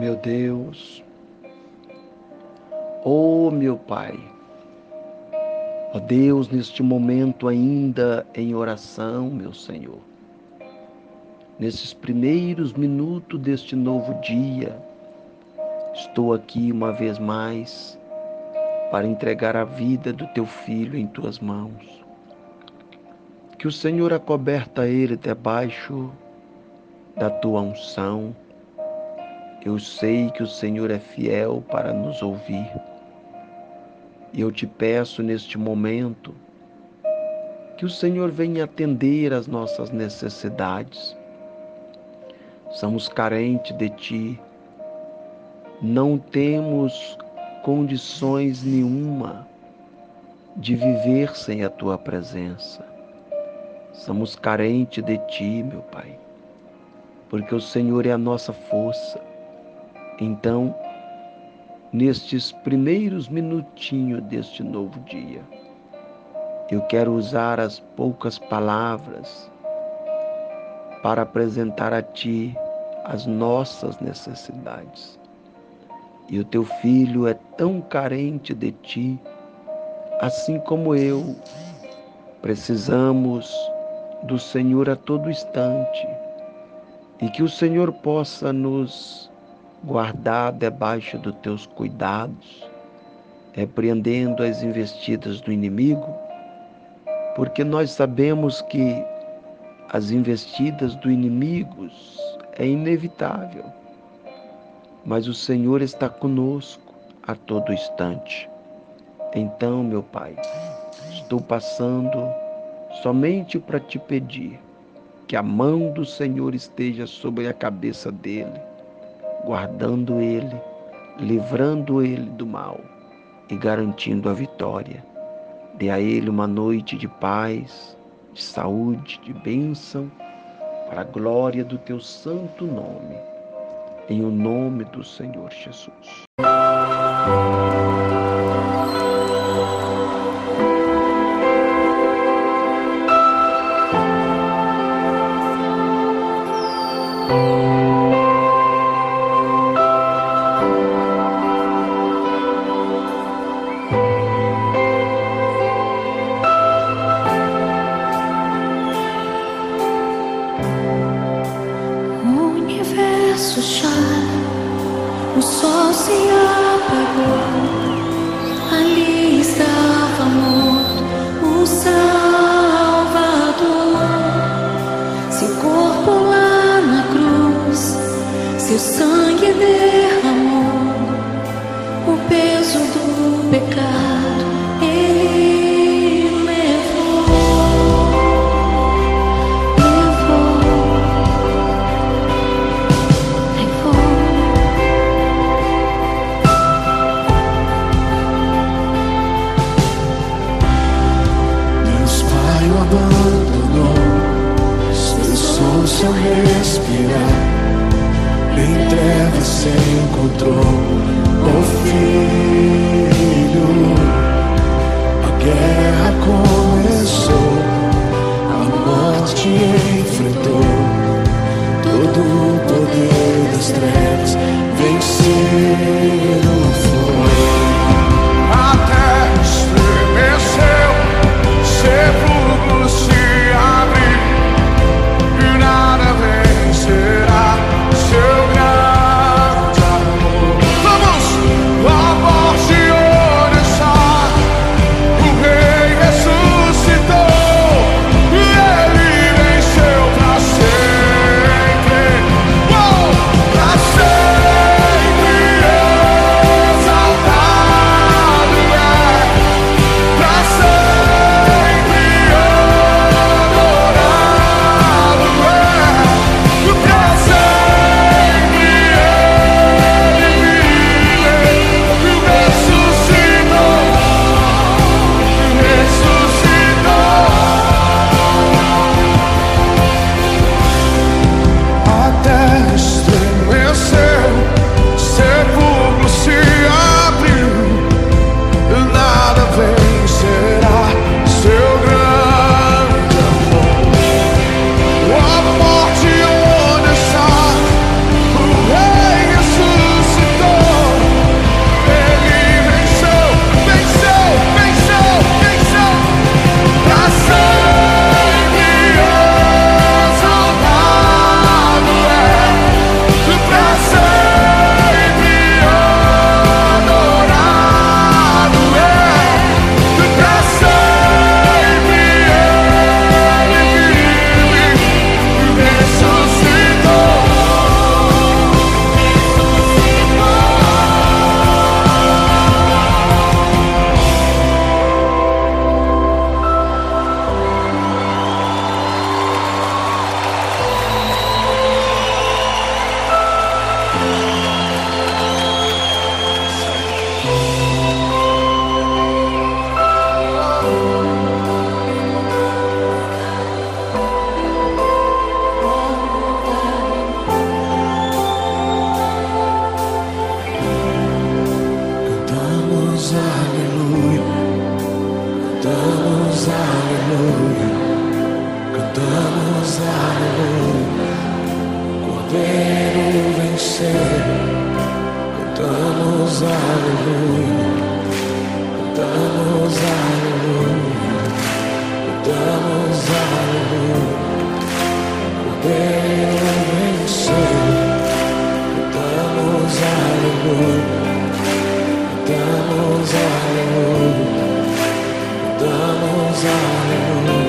Meu Deus, oh meu Pai, ó Deus, neste momento ainda em oração, meu Senhor, nesses primeiros minutos deste novo dia, estou aqui uma vez mais para entregar a vida do teu filho em tuas mãos. Que o Senhor acoberta ele debaixo da tua unção eu sei que o Senhor é fiel para nos ouvir. E eu te peço neste momento que o Senhor venha atender às nossas necessidades. Somos carentes de Ti, não temos condições nenhuma de viver sem a Tua presença. Somos carentes de Ti, meu Pai, porque o Senhor é a nossa força. Então, nestes primeiros minutinhos deste novo dia, eu quero usar as poucas palavras para apresentar a Ti as nossas necessidades. E o teu filho é tão carente de Ti, assim como eu. Precisamos do Senhor a todo instante e que o Senhor possa nos guardar debaixo dos teus cuidados, repreendendo as investidas do inimigo, porque nós sabemos que as investidas do inimigo é inevitável, mas o Senhor está conosco a todo instante. Então, meu Pai, estou passando somente para te pedir que a mão do Senhor esteja sobre a cabeça dele guardando ele, livrando ele do mal e garantindo a vitória. Dê a ele uma noite de paz, de saúde, de bênção, para a glória do teu santo nome, em o nome do Senhor Jesus. Seu respirar. Em trevas se encontrou o filho. A guerra começou, a morte enfrentou. Todo o poder das trevas venceu. Cantamos aleluia, cantamos aleluia. Cordeiro vencer, cantamos aleluia, cantamos aleluia. Cantamos aleluia, cantamos aleluia.